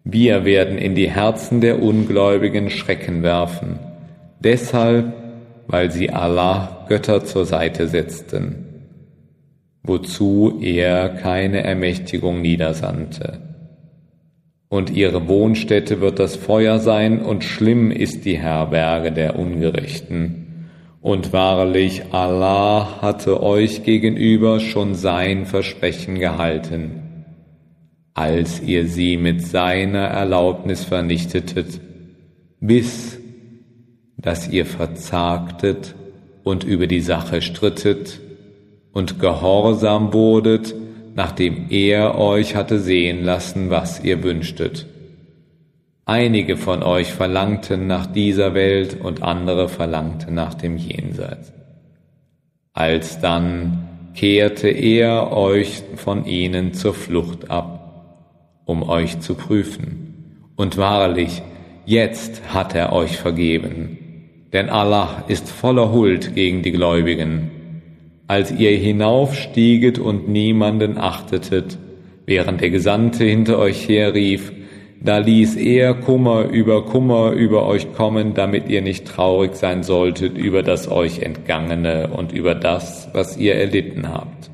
Wir werden in die Herzen der Ungläubigen Schrecken werfen, deshalb, weil sie Allah Götter zur Seite setzten, wozu er keine Ermächtigung niedersandte. Und ihre Wohnstätte wird das Feuer sein, und schlimm ist die Herberge der Ungerechten. Und wahrlich, Allah hatte euch gegenüber schon sein Versprechen gehalten, als ihr sie mit seiner Erlaubnis vernichtetet, bis dass ihr verzagtet und über die Sache strittet und gehorsam wurdet, nachdem er euch hatte sehen lassen, was ihr wünschtet. Einige von euch verlangten nach dieser Welt und andere verlangten nach dem Jenseits. Alsdann kehrte er euch von ihnen zur Flucht ab, um euch zu prüfen. Und wahrlich, jetzt hat er euch vergeben, denn Allah ist voller Huld gegen die Gläubigen. Als ihr hinaufstieget und niemanden achtetet, während der Gesandte hinter euch herrief, da ließ er Kummer über Kummer über euch kommen, damit ihr nicht traurig sein solltet über das euch entgangene und über das, was ihr erlitten habt.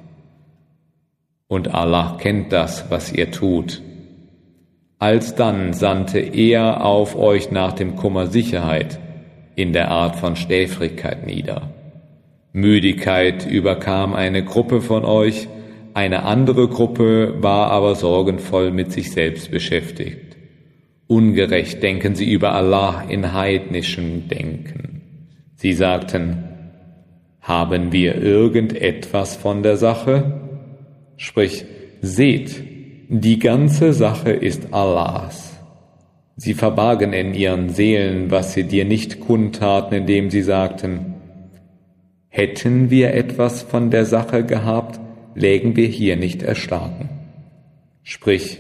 Und Allah kennt das, was ihr tut. Alsdann sandte er auf euch nach dem Kummer Sicherheit in der Art von Schläfrigkeit nieder. Müdigkeit überkam eine Gruppe von euch, eine andere Gruppe war aber sorgenvoll mit sich selbst beschäftigt. Ungerecht denken sie über Allah in heidnischem Denken. Sie sagten, haben wir irgendetwas von der Sache? Sprich, seht, die ganze Sache ist Allahs. Sie verbargen in ihren Seelen, was sie dir nicht kundtaten, indem sie sagten, hätten wir etwas von der Sache gehabt, lägen wir hier nicht erschlagen. Sprich,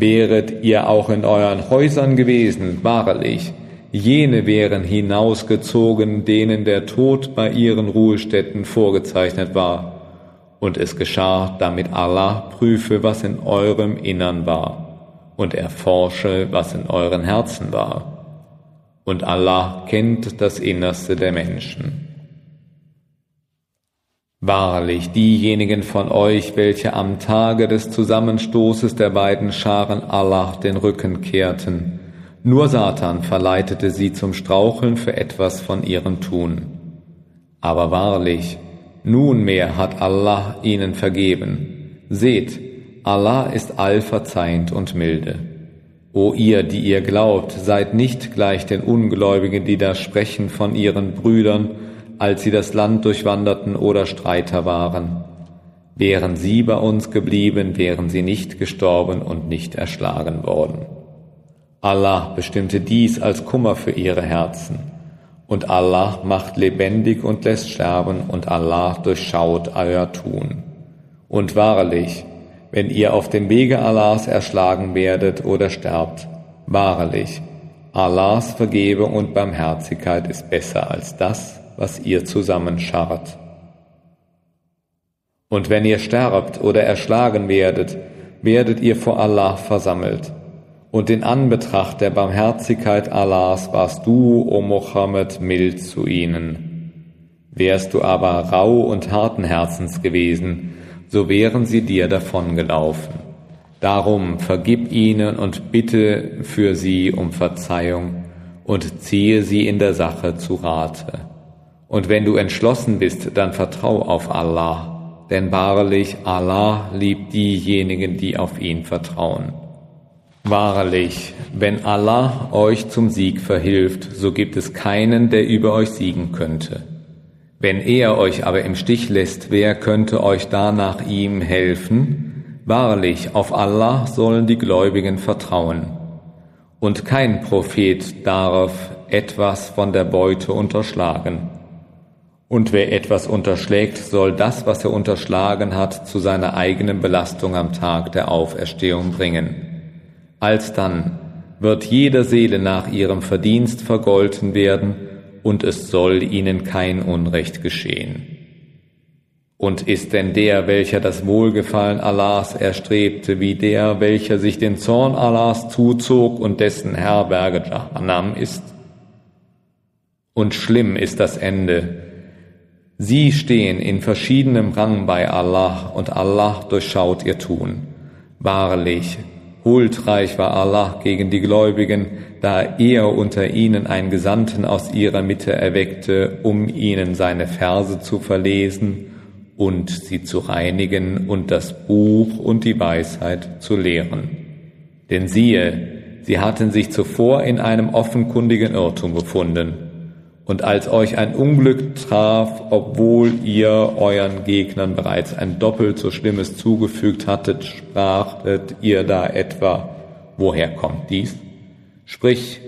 Wäret ihr auch in euren Häusern gewesen, wahrlich, jene wären hinausgezogen, denen der Tod bei ihren Ruhestätten vorgezeichnet war. Und es geschah, damit Allah prüfe, was in eurem Innern war, und erforsche, was in euren Herzen war. Und Allah kennt das Innerste der Menschen. Wahrlich, diejenigen von euch, welche am Tage des Zusammenstoßes der beiden Scharen Allah den Rücken kehrten, nur Satan verleitete sie zum Straucheln für etwas von ihrem Tun. Aber wahrlich, nunmehr hat Allah ihnen vergeben. Seht, Allah ist allverzeihend und milde. O ihr, die ihr glaubt, seid nicht gleich den Ungläubigen, die da sprechen von ihren Brüdern, als sie das Land durchwanderten oder Streiter waren. Wären sie bei uns geblieben, wären sie nicht gestorben und nicht erschlagen worden. Allah bestimmte dies als Kummer für ihre Herzen. Und Allah macht lebendig und lässt sterben und Allah durchschaut euer Tun. Und wahrlich, wenn ihr auf dem Wege Allahs erschlagen werdet oder sterbt, wahrlich, Allahs Vergebung und Barmherzigkeit ist besser als das, was ihr zusammenscharrt. Und wenn ihr sterbt oder erschlagen werdet, werdet ihr vor Allah versammelt. Und in Anbetracht der Barmherzigkeit Allahs warst du, o Mohammed, mild zu ihnen. Wärst du aber rau und harten Herzens gewesen, so wären sie dir davongelaufen. Darum vergib ihnen und bitte für sie um Verzeihung und ziehe sie in der Sache zu Rate. Und wenn du entschlossen bist, dann vertrau auf Allah denn wahrlich Allah liebt diejenigen, die auf ihn vertrauen. Wahrlich, wenn Allah euch zum Sieg verhilft, so gibt es keinen, der über euch siegen könnte. Wenn er euch aber im Stich lässt, wer könnte euch da nach ihm helfen? Wahrlich, auf Allah sollen die Gläubigen vertrauen. Und kein Prophet darf etwas von der Beute unterschlagen. Und wer etwas unterschlägt, soll das, was er unterschlagen hat, zu seiner eigenen Belastung am Tag der Auferstehung bringen. Alsdann wird jeder Seele nach ihrem Verdienst vergolten werden, und es soll ihnen kein Unrecht geschehen. Und ist denn der, welcher das Wohlgefallen Allahs erstrebte, wie der, welcher sich den Zorn Allahs zuzog und dessen Herberge Jahannam ist? Und schlimm ist das Ende, Sie stehen in verschiedenem Rang bei Allah und Allah durchschaut ihr Tun. Wahrlich, huldreich war Allah gegen die Gläubigen, da er unter ihnen einen Gesandten aus ihrer Mitte erweckte, um ihnen seine Verse zu verlesen und sie zu reinigen und das Buch und die Weisheit zu lehren. Denn siehe, sie hatten sich zuvor in einem offenkundigen Irrtum befunden und als euch ein Unglück traf, obwohl ihr euren Gegnern bereits ein doppelt so schlimmes zugefügt hattet, sprachtet ihr da etwa, woher kommt dies? Sprich,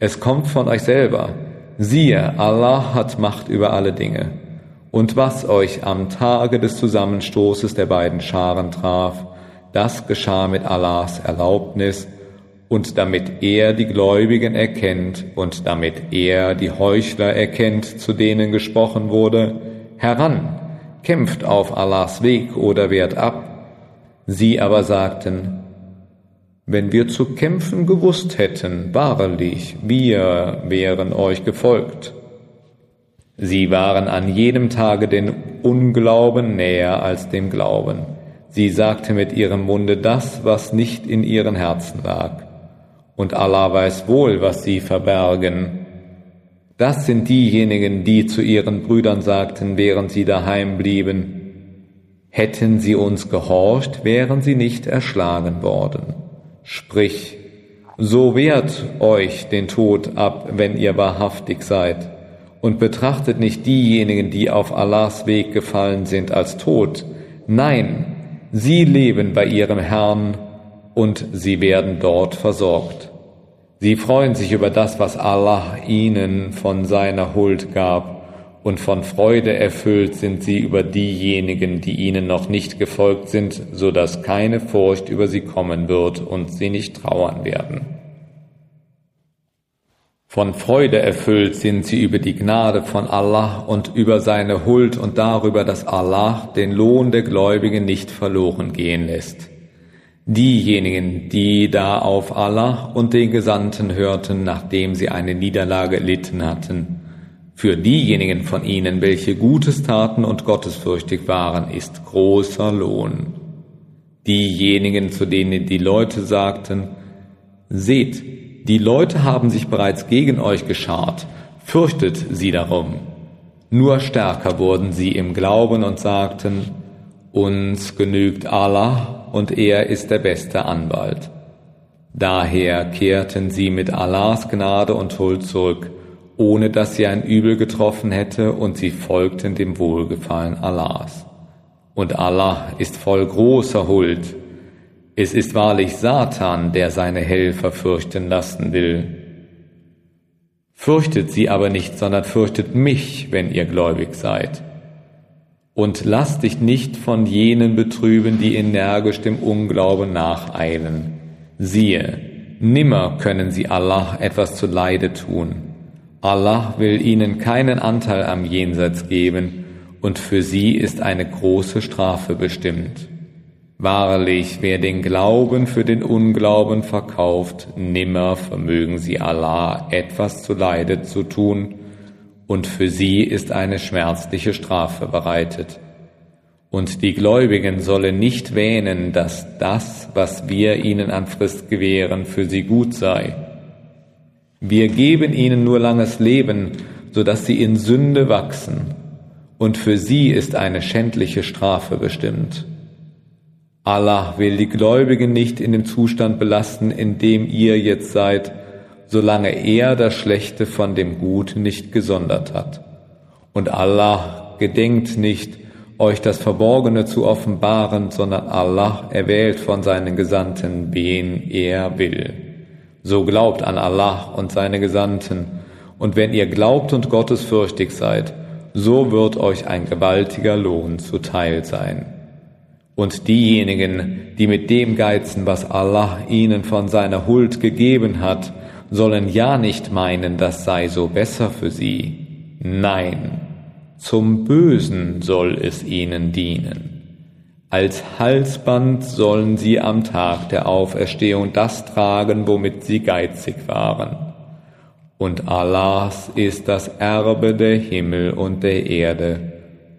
es kommt von euch selber. Siehe, Allah hat Macht über alle Dinge. Und was euch am Tage des Zusammenstoßes der beiden Scharen traf, das geschah mit Allahs Erlaubnis, und damit er die Gläubigen erkennt und damit er die Heuchler erkennt, zu denen gesprochen wurde, heran, kämpft auf Allahs Weg oder wehrt ab. Sie aber sagten, wenn wir zu kämpfen gewusst hätten, wahrlich, wir wären euch gefolgt. Sie waren an jedem Tage den Unglauben näher als dem Glauben. Sie sagte mit ihrem Munde das, was nicht in ihren Herzen lag und Allah weiß wohl, was sie verbergen. Das sind diejenigen, die zu ihren Brüdern sagten, während sie daheim blieben, hätten sie uns gehorcht, wären sie nicht erschlagen worden. Sprich, so wehrt euch den Tod ab, wenn ihr wahrhaftig seid, und betrachtet nicht diejenigen, die auf Allahs Weg gefallen sind, als tot. Nein, sie leben bei ihrem Herrn und sie werden dort versorgt. Sie freuen sich über das, was Allah ihnen von seiner Huld gab, und von Freude erfüllt sind sie über diejenigen, die ihnen noch nicht gefolgt sind, so dass keine Furcht über sie kommen wird und sie nicht trauern werden. Von Freude erfüllt sind sie über die Gnade von Allah und über seine Huld und darüber, dass Allah den Lohn der Gläubigen nicht verloren gehen lässt. Diejenigen, die da auf Allah und den Gesandten hörten, nachdem sie eine Niederlage erlitten hatten, für diejenigen von ihnen, welche Gutes taten und gottesfürchtig waren, ist großer Lohn. Diejenigen, zu denen die Leute sagten, Seht, die Leute haben sich bereits gegen euch geschart, fürchtet sie darum. Nur stärker wurden sie im Glauben und sagten, uns genügt Allah und er ist der beste Anwalt. Daher kehrten sie mit Allahs Gnade und Huld zurück, ohne dass sie ein Übel getroffen hätte, und sie folgten dem Wohlgefallen Allahs. Und Allah ist voll großer Huld. Es ist wahrlich Satan, der seine Helfer fürchten lassen will. Fürchtet sie aber nicht, sondern fürchtet mich, wenn ihr gläubig seid. Und lass dich nicht von jenen betrüben, die energisch dem Unglauben nacheilen. Siehe, nimmer können sie Allah etwas zu Leide tun. Allah will ihnen keinen Anteil am Jenseits geben, und für sie ist eine große Strafe bestimmt. Wahrlich, wer den Glauben für den Unglauben verkauft, nimmer vermögen sie Allah etwas zu Leide zu tun, und für sie ist eine schmerzliche Strafe bereitet. Und die Gläubigen sollen nicht wähnen, dass das, was wir ihnen an Frist gewähren, für sie gut sei. Wir geben ihnen nur langes Leben, so dass sie in Sünde wachsen, und für sie ist eine schändliche Strafe bestimmt. Allah will die Gläubigen nicht in dem Zustand belasten, in dem ihr jetzt seid, solange er das Schlechte von dem Guten nicht gesondert hat. Und Allah gedenkt nicht, euch das Verborgene zu offenbaren, sondern Allah erwählt von seinen Gesandten, wen er will. So glaubt an Allah und seine Gesandten, und wenn ihr glaubt und gottesfürchtig seid, so wird euch ein gewaltiger Lohn zuteil sein. Und diejenigen, die mit dem geizen, was Allah ihnen von seiner Huld gegeben hat, sollen ja nicht meinen, das sei so besser für sie. Nein, zum Bösen soll es ihnen dienen. Als Halsband sollen sie am Tag der Auferstehung das tragen, womit sie geizig waren. Und Allahs ist das Erbe der Himmel und der Erde,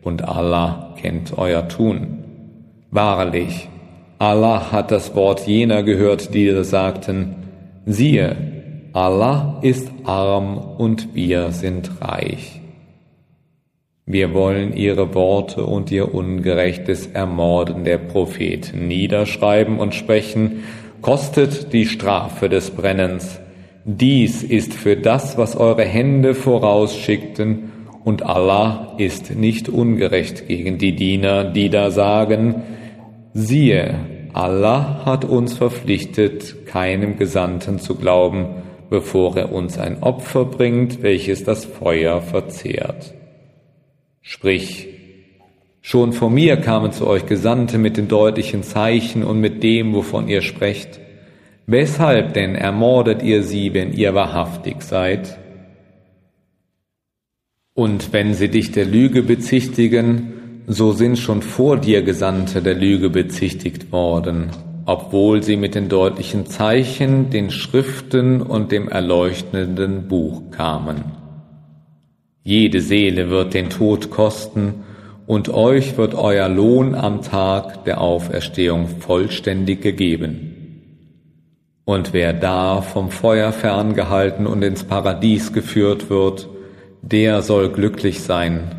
und Allah kennt euer Tun. Wahrlich, Allah hat das Wort jener gehört, die sagten, siehe, Allah ist arm und wir sind reich. Wir wollen ihre Worte und ihr ungerechtes Ermorden der Propheten niederschreiben und sprechen, kostet die Strafe des Brennens. Dies ist für das, was eure Hände vorausschickten, und Allah ist nicht ungerecht gegen die Diener, die da sagen, Siehe, Allah hat uns verpflichtet, keinem Gesandten zu glauben, bevor er uns ein Opfer bringt, welches das Feuer verzehrt. Sprich, schon vor mir kamen zu euch Gesandte mit den deutlichen Zeichen und mit dem, wovon ihr sprecht. Weshalb denn ermordet ihr sie, wenn ihr wahrhaftig seid? Und wenn sie dich der Lüge bezichtigen, so sind schon vor dir Gesandte der Lüge bezichtigt worden, obwohl sie mit den deutlichen Zeichen, den Schriften und dem erleuchtenden Buch kamen. Jede Seele wird den Tod kosten, und euch wird euer Lohn am Tag der Auferstehung vollständig gegeben. Und wer da vom Feuer ferngehalten und ins Paradies geführt wird, der soll glücklich sein,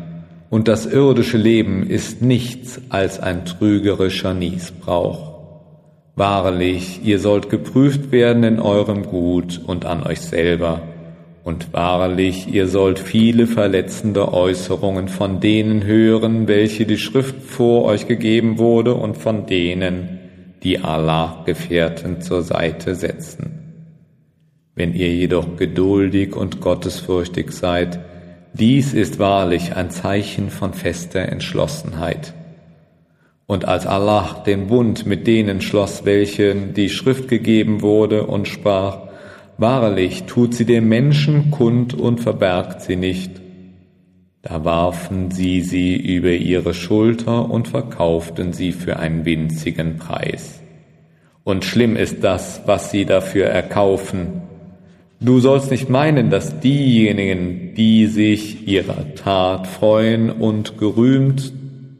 und das irdische Leben ist nichts als ein trügerischer Niesbrauch. Wahrlich, ihr sollt geprüft werden in eurem Gut und an euch selber, und wahrlich, ihr sollt viele verletzende Äußerungen von denen hören, welche die Schrift vor euch gegeben wurde, und von denen, die Allah Gefährten zur Seite setzen. Wenn ihr jedoch geduldig und gottesfürchtig seid, dies ist wahrlich ein Zeichen von fester Entschlossenheit. Und als Allah den Bund mit denen schloss, welchen die Schrift gegeben wurde, und sprach, Wahrlich tut sie dem Menschen kund und verbergt sie nicht. Da warfen sie sie über ihre Schulter und verkauften sie für einen winzigen Preis. Und schlimm ist das, was sie dafür erkaufen, Du sollst nicht meinen, dass diejenigen, die sich ihrer Tat freuen und gerühmt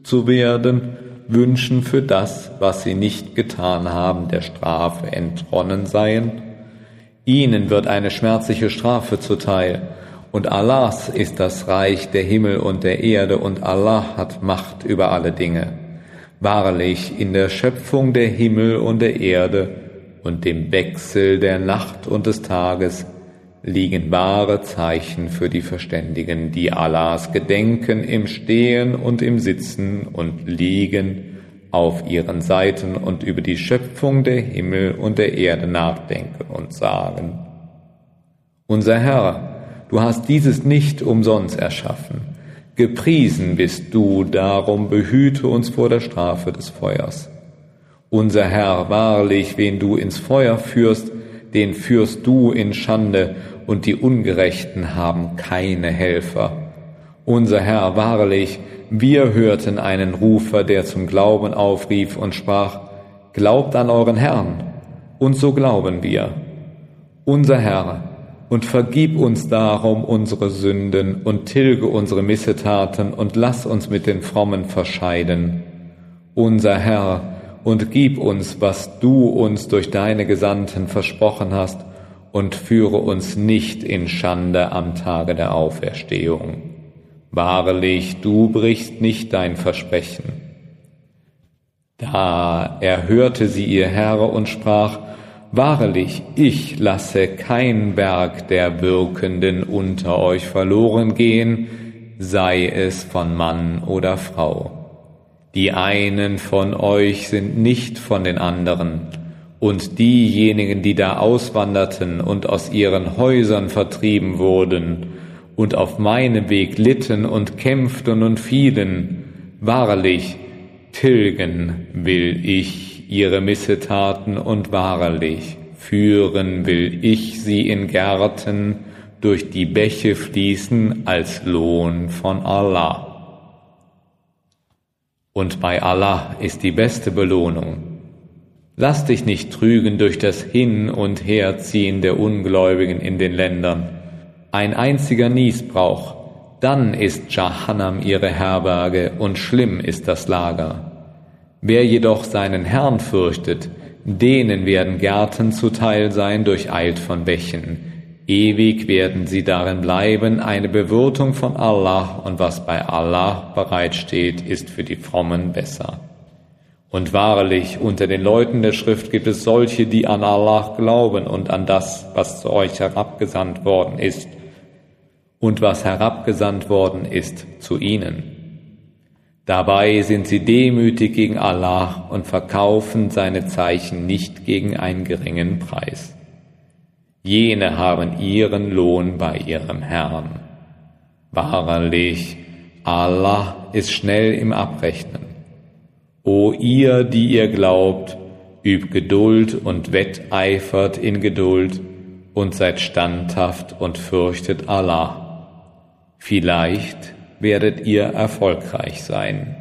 zu werden, wünschen für das, was sie nicht getan haben, der Strafe entronnen seien? Ihnen wird eine schmerzliche Strafe zuteil, und Allahs ist das Reich der Himmel und der Erde, und Allah hat Macht über alle Dinge. Wahrlich, in der Schöpfung der Himmel und der Erde und dem Wechsel der Nacht und des Tages liegen wahre Zeichen für die Verständigen, die Allahs gedenken im Stehen und im Sitzen und Liegen auf ihren Seiten und über die Schöpfung der Himmel und der Erde nachdenken und sagen, Unser Herr, du hast dieses nicht umsonst erschaffen. Gepriesen bist du, darum behüte uns vor der Strafe des Feuers. Unser Herr, wahrlich, wen du ins Feuer führst, den führst du in Schande, und die Ungerechten haben keine Helfer. Unser Herr, wahrlich, wir hörten einen Rufer, der zum Glauben aufrief und sprach, Glaubt an euren Herrn, und so glauben wir. Unser Herr, und vergib uns darum unsere Sünden und tilge unsere Missetaten und lass uns mit den Frommen verscheiden. Unser Herr, und gib uns, was du uns durch deine Gesandten versprochen hast, und führe uns nicht in Schande am Tage der Auferstehung. Wahrlich, du brichst nicht dein Versprechen. Da erhörte sie ihr Herr und sprach, Wahrlich, ich lasse kein Werk der Wirkenden unter euch verloren gehen, sei es von Mann oder Frau. Die einen von euch sind nicht von den anderen, und diejenigen, die da auswanderten und aus ihren Häusern vertrieben wurden und auf meinem Weg litten und kämpften und fielen, wahrlich, tilgen will ich ihre Missetaten und wahrlich führen will ich sie in Gärten, durch die Bäche fließen als Lohn von Allah. Und bei Allah ist die beste Belohnung. Lass dich nicht trügen durch das Hin- und Herziehen der Ungläubigen in den Ländern. Ein einziger Niesbrauch, dann ist Jahannam ihre Herberge und schlimm ist das Lager. Wer jedoch seinen Herrn fürchtet, denen werden Gärten zuteil sein durcheilt von Bächen. Ewig werden sie darin bleiben, eine Bewirtung von Allah, und was bei Allah bereitsteht, ist für die Frommen besser. Und wahrlich, unter den Leuten der Schrift gibt es solche, die an Allah glauben und an das, was zu euch herabgesandt worden ist, und was herabgesandt worden ist zu ihnen. Dabei sind sie demütig gegen Allah und verkaufen seine Zeichen nicht gegen einen geringen Preis. Jene haben ihren Lohn bei ihrem Herrn. Wahrlich, Allah ist schnell im Abrechnen. O ihr, die ihr glaubt, übt Geduld und wetteifert in Geduld und seid standhaft und fürchtet Allah. Vielleicht werdet ihr erfolgreich sein.